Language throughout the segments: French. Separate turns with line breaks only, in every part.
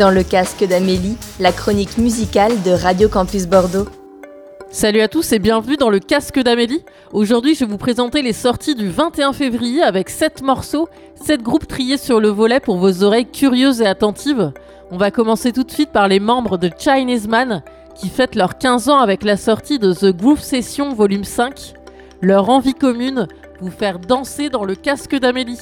Dans le casque d'Amélie, la chronique musicale de Radio Campus Bordeaux.
Salut à tous et bienvenue dans le casque d'Amélie. Aujourd'hui, je vais vous présenter les sorties du 21 février avec 7 morceaux, 7 groupes triés sur le volet pour vos oreilles curieuses et attentives. On va commencer tout de suite par les membres de Chinese Man qui fêtent leurs 15 ans avec la sortie de The Groove Session Volume 5. Leur envie commune, vous faire danser dans le casque d'Amélie.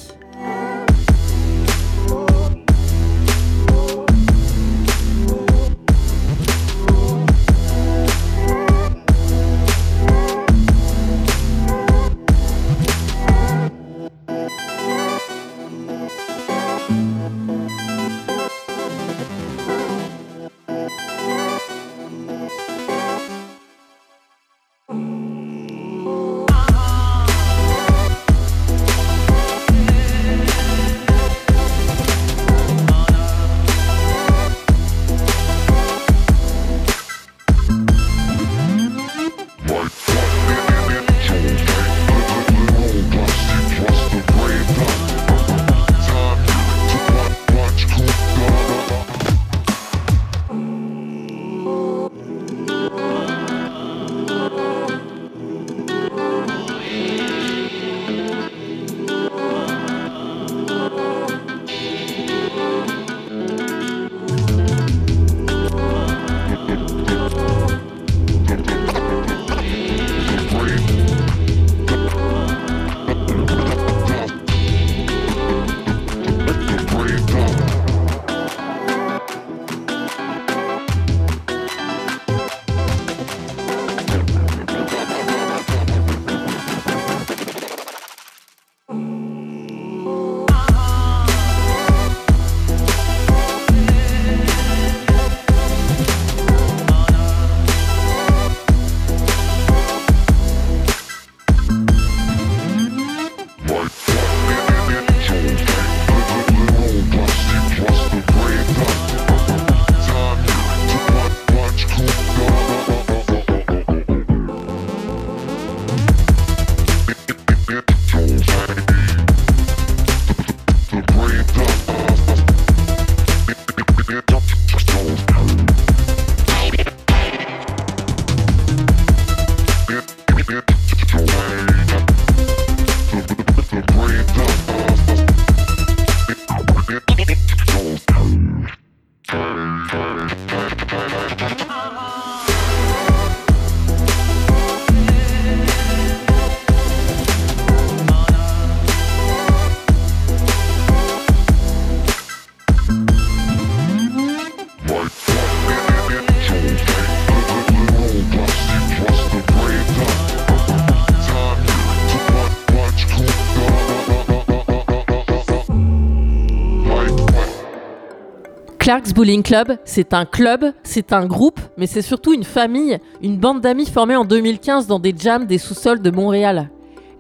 Clark's Bowling Club, c'est un club, c'est un groupe, mais c'est surtout une famille, une bande d'amis formée en 2015 dans des jams des sous-sols de Montréal.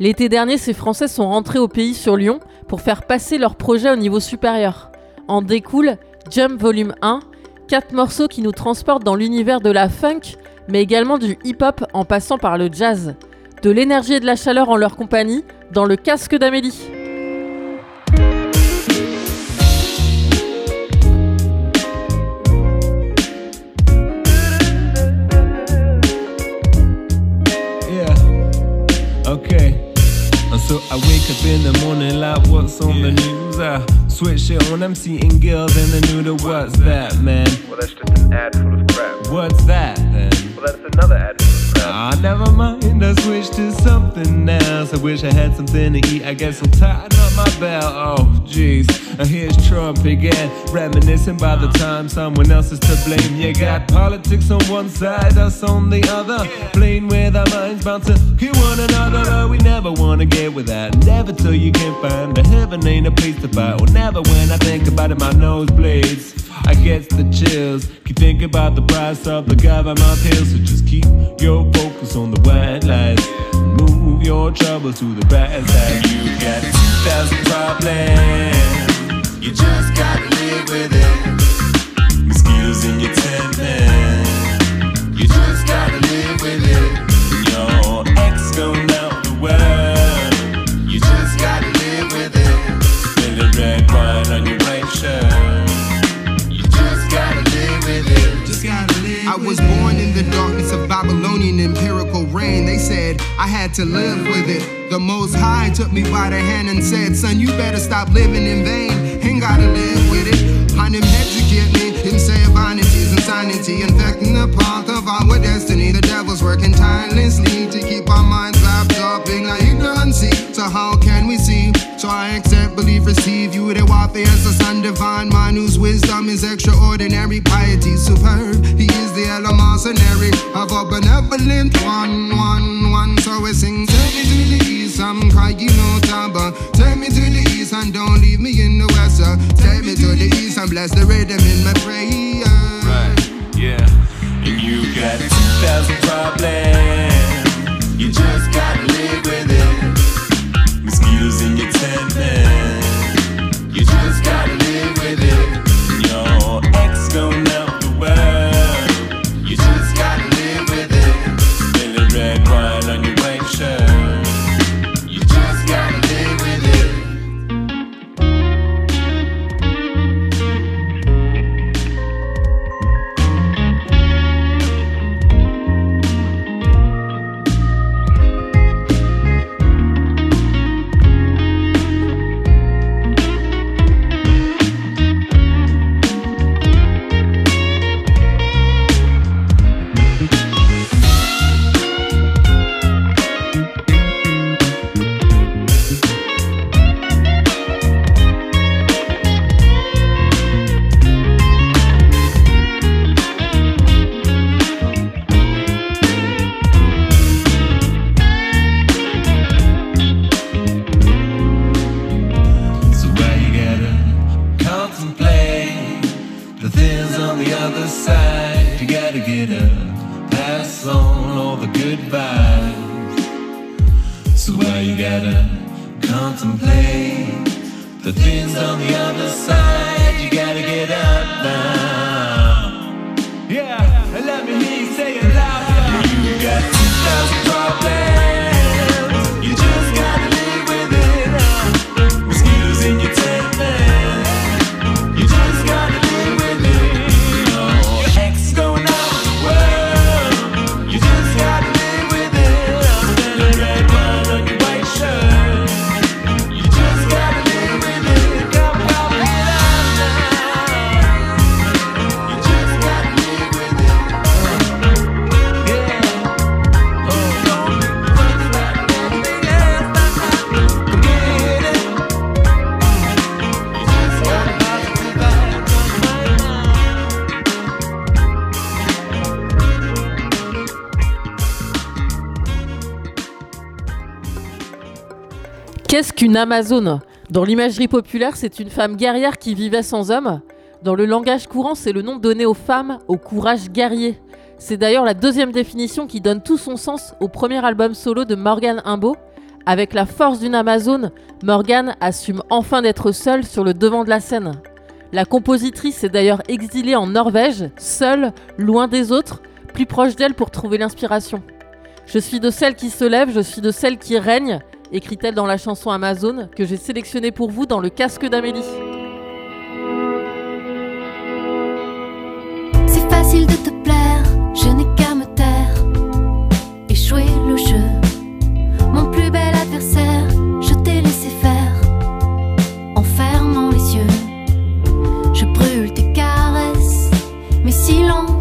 L'été dernier, ces Français sont rentrés au pays sur Lyon pour faire passer leur projet au niveau supérieur. En découle Jump Volume 1, quatre morceaux qui nous transportent dans l'univers de la funk, mais également du hip-hop en passant par le jazz. De l'énergie et de la chaleur en leur compagnie, dans le casque d'Amélie.
Wake up in the morning like what's on yeah. the news? I switch it on, I'm seeing girls and the noodle. What's that, man?
Well, that's just an ad full of crap.
What's that then?
Well, that's another ad full of crap.
Ah, never mind, I switched to something else. I wish I had something to eat. I guess I'm tired up my belt. Oh, jeez. Here's Trump again, reminiscing by the time someone else is to blame. You got politics on one side, us on the other. Playing with our minds, bound to one another. But we never wanna get with that. Never till you can find the heaven ain't a place to buy. Or never when I think about it, my nose bleeds. I get the chills. Keep thinking about the price of the government pills. So just keep your focus on the white lies. Move move your trouble to the bright side. You got 2,000 problems. You just gotta live with it. Mosquitoes in your tent, man. You just gotta live with it. Your ex the world. You just gotta live with it. Red wine on your shirt. You just gotta live with it. Just
gotta live
I was born in the darkness of said, I had to live with it. The Most High took me by the hand and said, Son, you better stop living in vain. Ain't gotta live with it. On him educate me, him say vanities insanity, infecting the path of our destiny. The devil's working tirelessly to keep our minds wrapped up in ignorancy. So how can believe, receive you. The warfare as a son divine man whose wisdom is extraordinary, piety superb. He is the elementary of a benevolent one, one, one. So we sing, take me to the east, I'm crying no tabber. Take me to the east and don't leave me in the west. Uh. Take me to the east and bless the rhythm in my prayer.
Right, yeah. And you got 2,000 problems. You just gotta live with it. Mosquitoes in your tent, man. You just gotta the things on the other side? You gotta get up now. Yeah, let me hear you say it loud. You got 2,000 problems.
Qu'est-ce qu'une Amazone? Dans l'imagerie populaire, c'est une femme guerrière qui vivait sans homme. Dans le langage courant, c'est le nom donné aux femmes au courage guerrier. C'est d'ailleurs la deuxième définition qui donne tout son sens au premier album solo de Morgan Imbo. Avec la force d'une Amazone, Morgan assume enfin d'être seule sur le devant de la scène. La compositrice est d'ailleurs exilée en Norvège, seule, loin des autres, plus proche d'elle pour trouver l'inspiration. Je suis de celles qui se lèvent, je suis de celles qui règnent, écrit-elle dans la chanson Amazon que j'ai sélectionnée pour vous dans le casque d'Amélie.
C'est facile de te plaire, je n'ai qu'à me taire. Échouer le jeu, mon plus bel adversaire, je t'ai laissé faire. En fermant les yeux, je brûle tes caresses, mes silences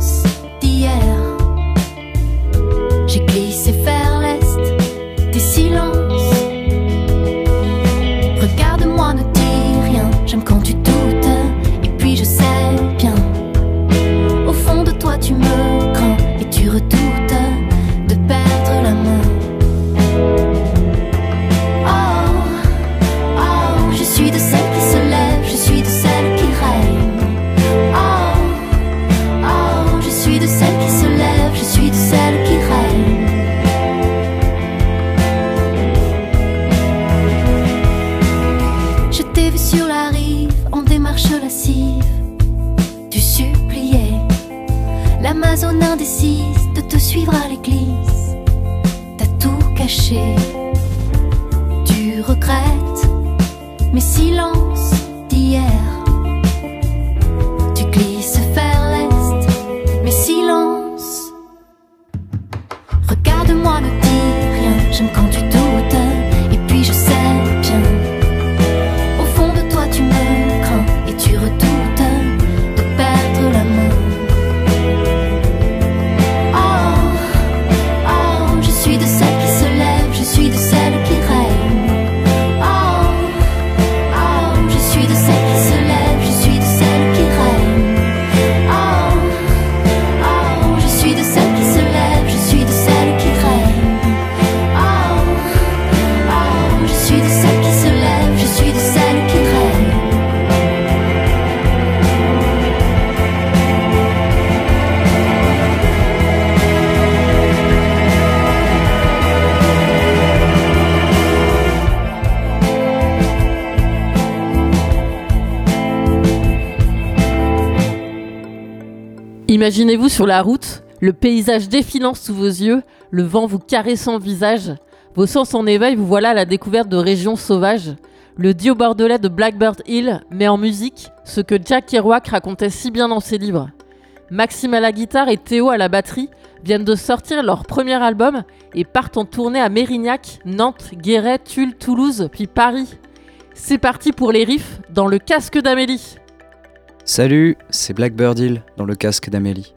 mes silences d'hier.
Imaginez-vous sur la route, le paysage défilant sous vos yeux, le vent vous caressant le visage, vos sens en éveil, vous voilà à la découverte de régions sauvages. Le duo bordelais de Blackbird Hill met en musique ce que Jack Kerouac racontait si bien dans ses livres. Maxime à la guitare et Théo à la batterie viennent de sortir leur premier album et partent en tournée à Mérignac, Nantes, Guéret, Tulle, Toulouse, puis Paris. C'est parti pour les riffs dans le casque d'Amélie.
Salut, c'est Blackbird Hill dans le casque d'Amélie.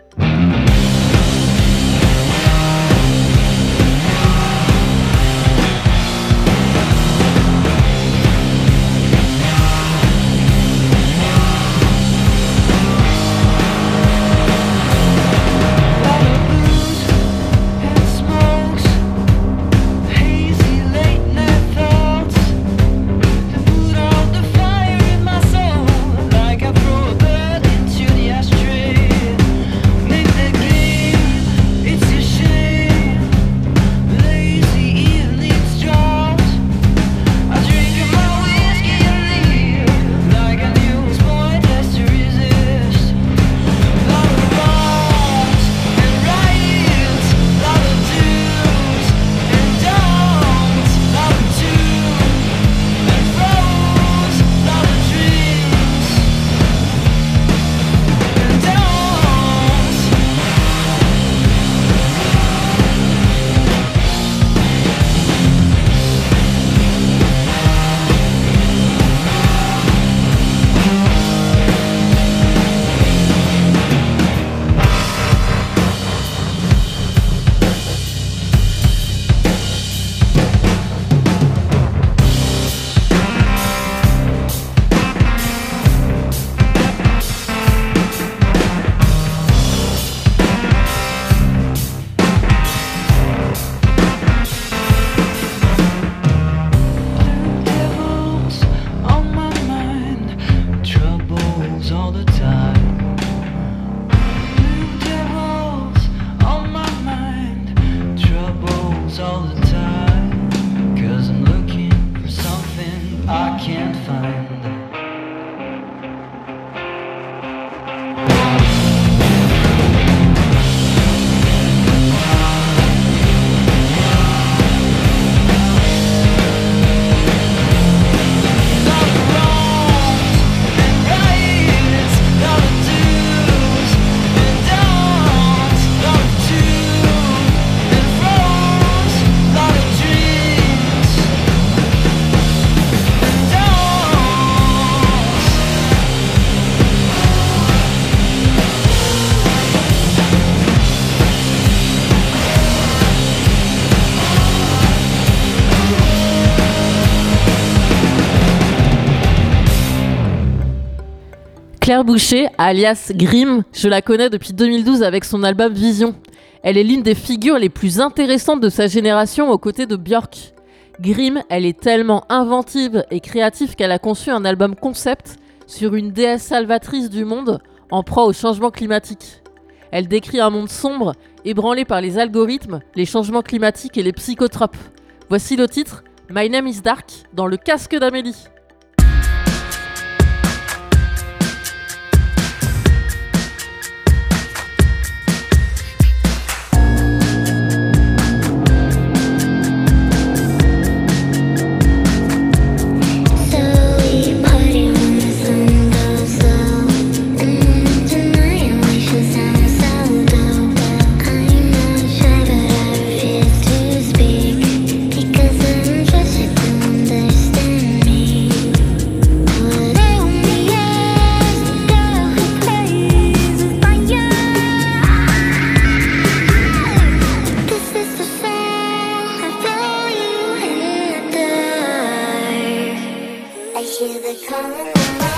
Claire Boucher, alias Grimm, je la connais depuis 2012 avec son album Vision. Elle est l'une des figures les plus intéressantes de sa génération aux côtés de Björk. Grimm, elle est tellement inventive et créative qu'elle a conçu un album concept sur une déesse salvatrice du monde en proie au changement climatique. Elle décrit un monde sombre, ébranlé par les algorithmes, les changements climatiques et les psychotropes. Voici le titre My Name is Dark dans le casque d'Amélie.
they
coming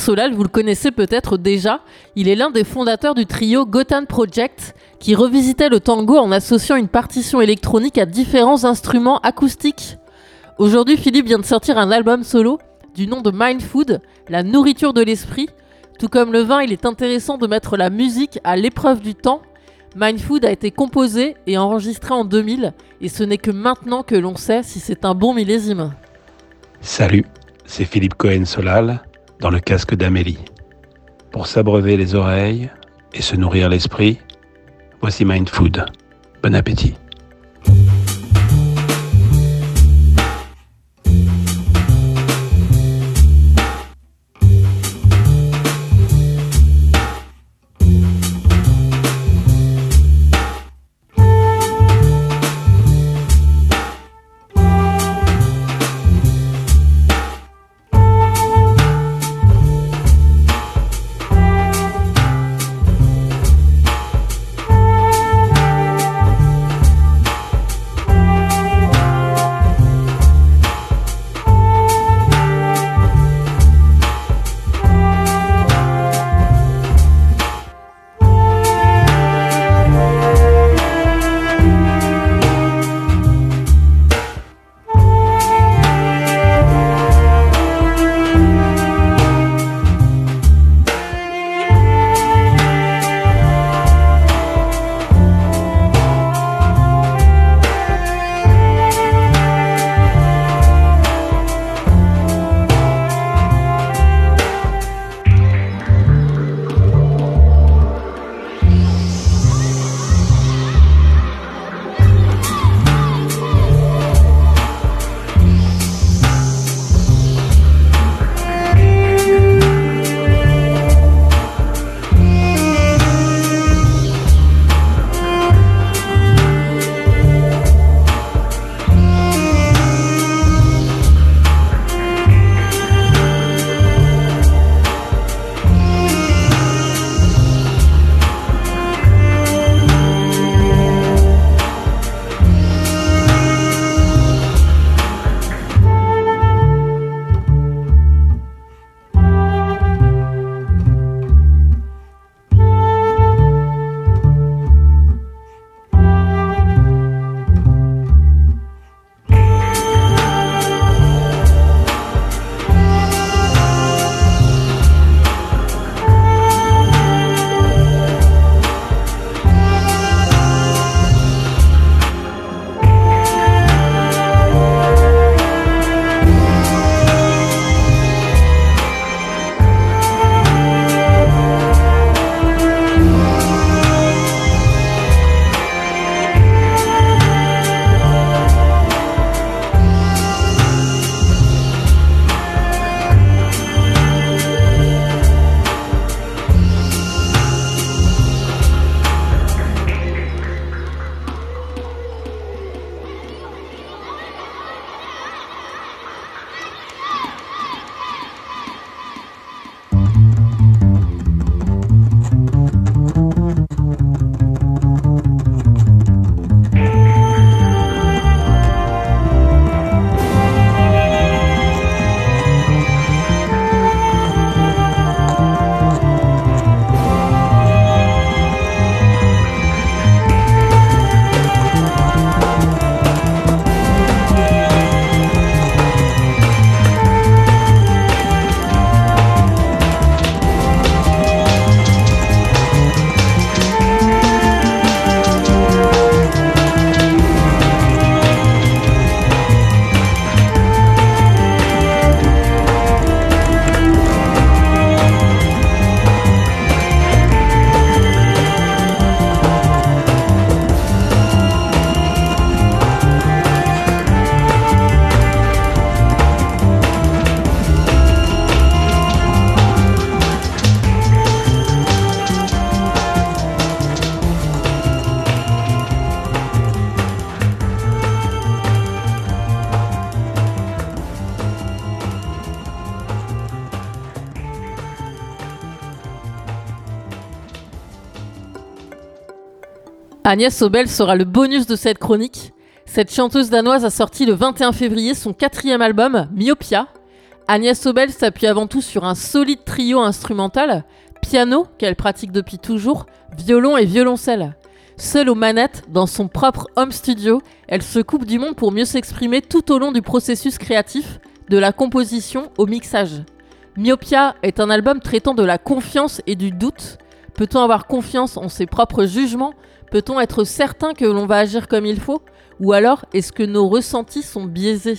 Cohen-Solal, vous le connaissez peut-être déjà, il est l'un des fondateurs du trio Gotan Project, qui revisitait le tango en associant une partition électronique à différents instruments acoustiques. Aujourd'hui, Philippe vient de sortir un album solo du nom de Mind Food, la nourriture de l'esprit. Tout comme le vin, il est intéressant de mettre la musique à l'épreuve du temps. Mind Food a été composé et enregistré en 2000, et ce n'est que maintenant que l'on sait si c'est un bon millésime.
Salut, c'est Philippe Cohen-Solal dans le casque d'Amélie. Pour s'abreuver les oreilles et se nourrir l'esprit, voici Mind Food. Bon appétit.
Agnès Sobel sera le bonus de cette chronique. Cette chanteuse danoise a sorti le 21 février son quatrième album, Myopia.
Agnès Sobel s'appuie avant tout sur un solide trio instrumental, piano, qu'elle pratique depuis toujours, violon et violoncelle. Seule aux manettes, dans son propre home studio, elle se coupe du monde pour mieux s'exprimer tout au long du processus créatif, de la composition au mixage. Myopia est un album traitant de la confiance et du doute. Peut-on avoir confiance en ses propres jugements? Peut-on être certain que l'on va agir comme il faut? Ou alors est-ce que nos ressentis sont biaisés?